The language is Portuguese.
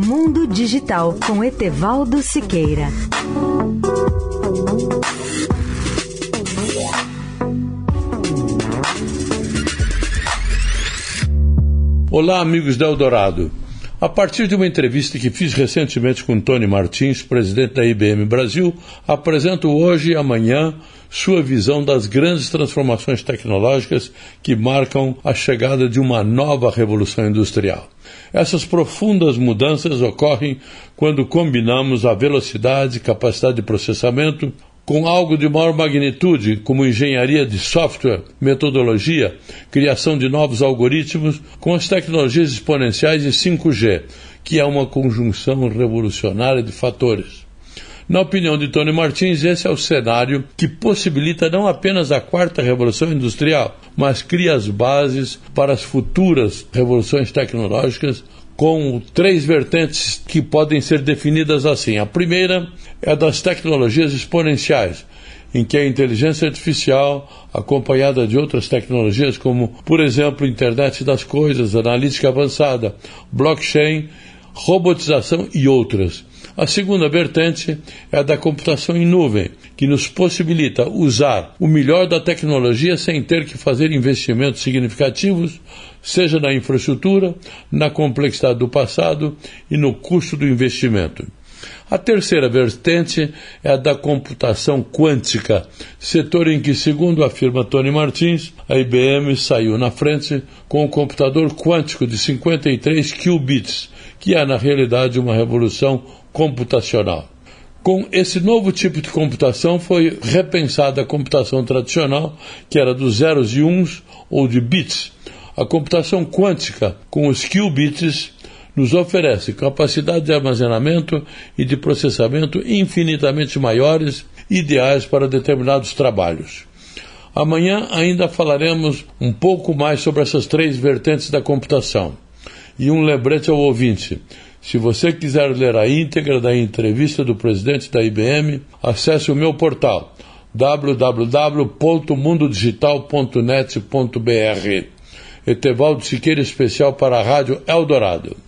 Mundo Digital com Etevaldo Siqueira. Olá, amigos da Eldorado. A partir de uma entrevista que fiz recentemente com Tony Martins, presidente da IBM Brasil, apresento hoje e amanhã sua visão das grandes transformações tecnológicas que marcam a chegada de uma nova revolução industrial. Essas profundas mudanças ocorrem quando combinamos a velocidade e capacidade de processamento com algo de maior magnitude, como engenharia de software, metodologia, criação de novos algoritmos, com as tecnologias exponenciais e 5G, que é uma conjunção revolucionária de fatores. Na opinião de Tony Martins, esse é o cenário que possibilita não apenas a quarta revolução industrial, mas cria as bases para as futuras revoluções tecnológicas com três vertentes que podem ser definidas assim. A primeira é das tecnologias exponenciais, em que a inteligência artificial, acompanhada de outras tecnologias como, por exemplo, internet das coisas, analítica avançada, blockchain, robotização e outras, a segunda vertente é a da computação em nuvem, que nos possibilita usar o melhor da tecnologia sem ter que fazer investimentos significativos, seja na infraestrutura, na complexidade do passado e no custo do investimento. A terceira vertente é a da computação quântica, setor em que, segundo afirma Tony Martins, a IBM saiu na frente com o computador quântico de 53 qubits, que é, na realidade, uma revolução computacional. Com esse novo tipo de computação foi repensada a computação tradicional, que era dos zeros e uns ou de bits. A computação quântica, com os qubits, nos oferece capacidade de armazenamento e de processamento infinitamente maiores, ideais para determinados trabalhos. Amanhã ainda falaremos um pouco mais sobre essas três vertentes da computação. E um lembrete ao ouvinte: se você quiser ler a íntegra da entrevista do presidente da IBM, acesse o meu portal www.mundodigital.net.br. Etevaldo Siqueira, especial para a Rádio Eldorado.